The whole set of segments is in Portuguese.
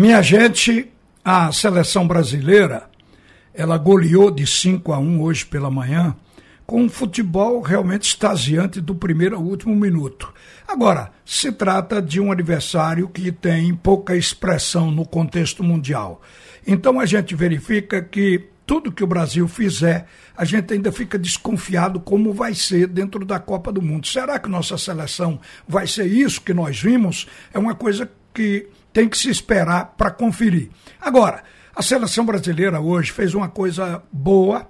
Minha gente, a seleção brasileira, ela goleou de 5 a 1 hoje pela manhã, com um futebol realmente extasiante do primeiro ao último minuto. Agora, se trata de um adversário que tem pouca expressão no contexto mundial. Então a gente verifica que tudo que o Brasil fizer, a gente ainda fica desconfiado como vai ser dentro da Copa do Mundo. Será que nossa seleção vai ser isso que nós vimos? É uma coisa que tem que se esperar para conferir. Agora, a seleção brasileira hoje fez uma coisa boa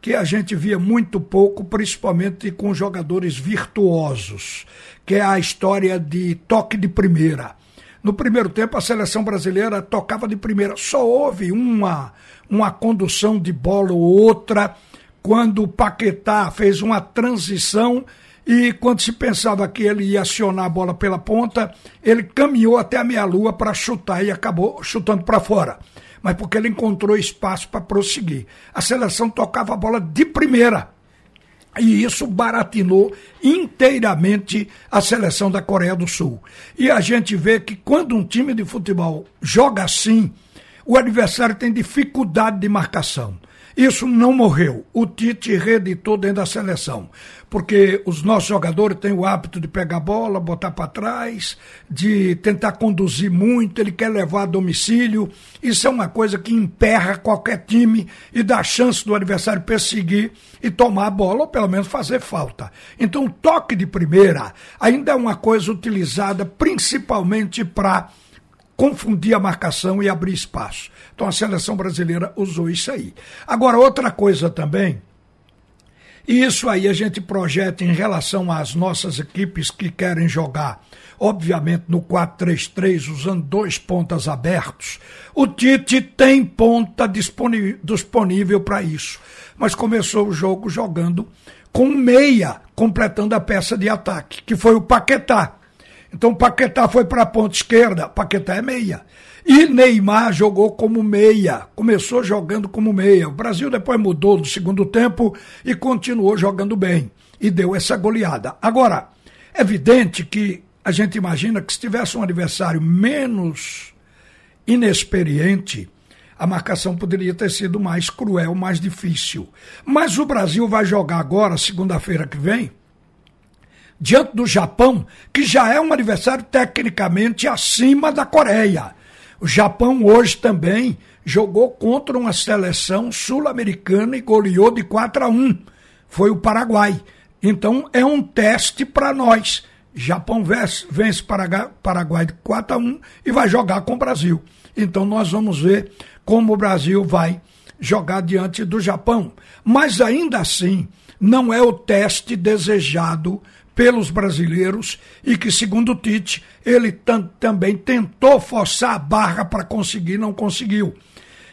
que a gente via muito pouco, principalmente com jogadores virtuosos, que é a história de toque de primeira. No primeiro tempo, a seleção brasileira tocava de primeira. Só houve uma, uma condução de bola ou outra quando o Paquetá fez uma transição e quando se pensava que ele ia acionar a bola pela ponta, ele caminhou até a meia-lua para chutar e acabou chutando para fora. Mas porque ele encontrou espaço para prosseguir. A seleção tocava a bola de primeira. E isso baratinou inteiramente a seleção da Coreia do Sul. E a gente vê que quando um time de futebol joga assim, o adversário tem dificuldade de marcação. Isso não morreu. O Tite reeditou dentro da seleção. Porque os nossos jogadores têm o hábito de pegar a bola, botar para trás, de tentar conduzir muito, ele quer levar a domicílio. Isso é uma coisa que emperra qualquer time e dá chance do adversário perseguir e tomar a bola, ou pelo menos fazer falta. Então, o toque de primeira ainda é uma coisa utilizada principalmente para confundir a marcação e abrir espaço. Então a seleção brasileira usou isso aí. Agora, outra coisa também, e isso aí a gente projeta em relação às nossas equipes que querem jogar, obviamente no 4-3-3, usando dois pontas abertos. O Tite tem ponta disponível para isso, mas começou o jogo jogando com meia, completando a peça de ataque, que foi o Paquetá. Então Paquetá foi para a ponta esquerda, Paquetá é meia. E Neymar jogou como meia, começou jogando como meia. O Brasil depois mudou no segundo tempo e continuou jogando bem. E deu essa goleada. Agora, é evidente que a gente imagina que se tivesse um adversário menos inexperiente, a marcação poderia ter sido mais cruel, mais difícil. Mas o Brasil vai jogar agora, segunda-feira que vem, diante do Japão, que já é um adversário tecnicamente acima da Coreia. O Japão hoje também jogou contra uma seleção sul-americana e goleou de 4 a 1. Foi o Paraguai. Então é um teste para nós. Japão vence, vence Paraguai de 4 a 1 e vai jogar com o Brasil. Então nós vamos ver como o Brasil vai jogar diante do Japão. Mas ainda assim, não é o teste desejado pelos brasileiros e que, segundo Tite, ele também tentou forçar a barra para conseguir, não conseguiu.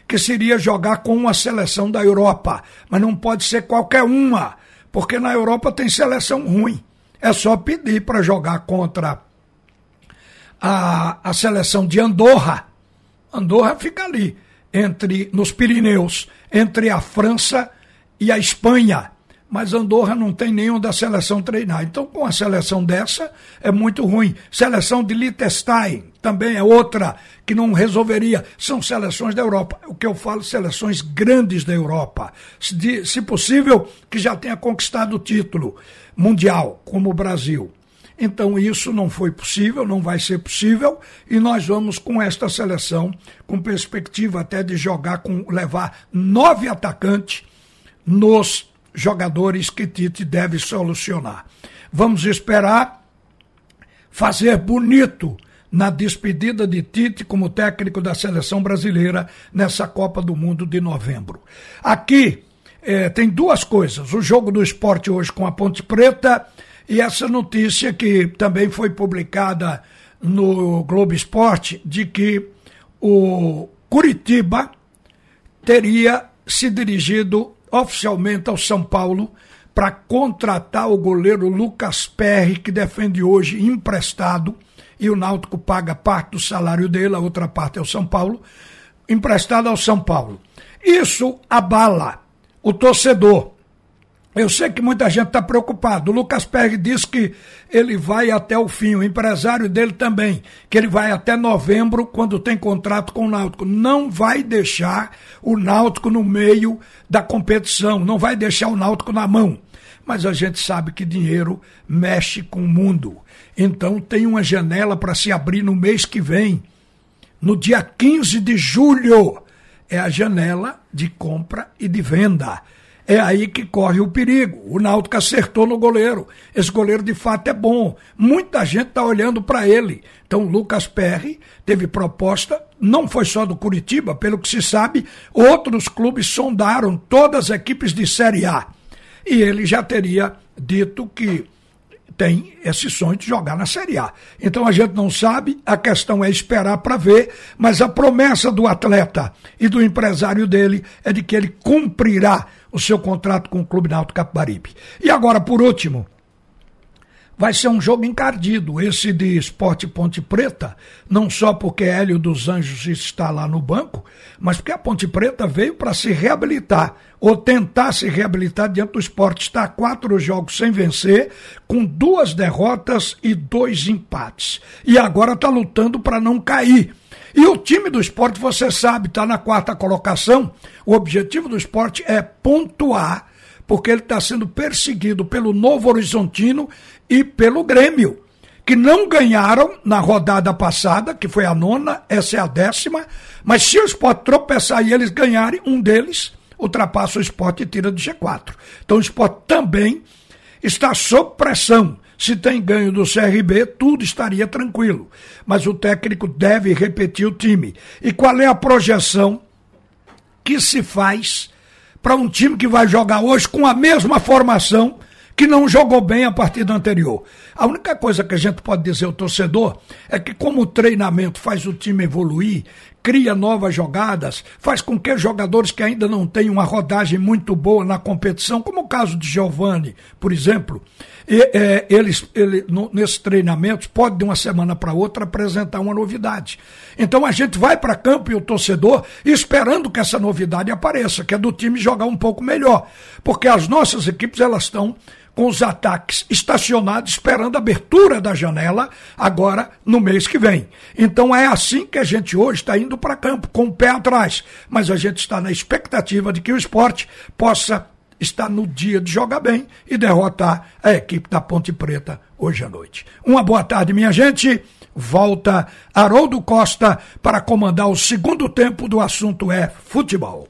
Que seria jogar com uma seleção da Europa, mas não pode ser qualquer uma, porque na Europa tem seleção ruim. É só pedir para jogar contra a, a seleção de Andorra. Andorra fica ali, entre nos Pirineus, entre a França e a Espanha mas Andorra não tem nenhum da seleção treinar. Então, com a seleção dessa, é muito ruim. Seleção de Liechtenstein também é outra que não resolveria. São seleções da Europa. O que eu falo, seleções grandes da Europa. Se, se possível, que já tenha conquistado o título mundial, como o Brasil. Então, isso não foi possível, não vai ser possível, e nós vamos com esta seleção, com perspectiva até de jogar com levar nove atacantes nos jogadores que Tite deve solucionar. Vamos esperar fazer bonito na despedida de Tite como técnico da seleção brasileira nessa Copa do Mundo de novembro. Aqui é, tem duas coisas: o jogo do esporte hoje com a Ponte Preta e essa notícia que também foi publicada no Globo Esporte de que o Curitiba teria se dirigido oficialmente ao São Paulo para contratar o goleiro Lucas Perry, que defende hoje emprestado, e o Náutico paga parte do salário dele, a outra parte é o São Paulo, emprestado ao São Paulo. Isso abala o torcedor. Eu sei que muita gente está preocupado. O Lucas Perry disse que ele vai até o fim, o empresário dele também, que ele vai até novembro, quando tem contrato com o Náutico. Não vai deixar o Náutico no meio da competição, não vai deixar o Náutico na mão. Mas a gente sabe que dinheiro mexe com o mundo. Então tem uma janela para se abrir no mês que vem, no dia 15 de julho. É a janela de compra e de venda é aí que corre o perigo. O Náutico acertou no goleiro. Esse goleiro de fato é bom. Muita gente está olhando para ele. Então, Lucas Perry teve proposta, não foi só do Curitiba, pelo que se sabe, outros clubes sondaram todas as equipes de Série A. E ele já teria dito que tem esse sonho de jogar na Série A. Então a gente não sabe, a questão é esperar para ver, mas a promessa do atleta e do empresário dele é de que ele cumprirá o seu contrato com o Clube Náutico Capibaribe. E agora, por último, vai ser um jogo encardido, esse de Esporte Ponte Preta, não só porque Hélio dos Anjos está lá no banco, mas porque a Ponte Preta veio para se reabilitar, ou tentar se reabilitar diante do esporte. Está quatro jogos sem vencer, com duas derrotas e dois empates. E agora está lutando para não cair. E o time do esporte, você sabe, está na quarta colocação. O objetivo do esporte é pontuar porque ele está sendo perseguido pelo Novo Horizontino e pelo Grêmio, que não ganharam na rodada passada, que foi a nona, essa é a décima, mas se o esporte tropeçar e eles ganharem, um deles ultrapassa o esporte e tira do G4. Então o esporte também está sob pressão. Se tem ganho do CRB, tudo estaria tranquilo. Mas o técnico deve repetir o time. E qual é a projeção que se faz para um time que vai jogar hoje com a mesma formação que não jogou bem a partida anterior. A única coisa que a gente pode dizer ao torcedor é que, como o treinamento faz o time evoluir, cria novas jogadas, faz com que jogadores que ainda não têm uma rodagem muito boa na competição, como o caso de Giovani, por exemplo, e, é, eles, ele, nesses treinamentos, pode de uma semana para outra apresentar uma novidade. Então a gente vai para campo e o torcedor esperando que essa novidade apareça, que é do time jogar um pouco melhor, porque as nossas equipes elas estão com os ataques estacionados, esperando a abertura da janela, agora no mês que vem. Então é assim que a gente hoje está indo para campo, com o pé atrás. Mas a gente está na expectativa de que o esporte possa estar no dia de jogar bem e derrotar a equipe da Ponte Preta hoje à noite. Uma boa tarde, minha gente. Volta Haroldo Costa para comandar o segundo tempo do assunto é futebol.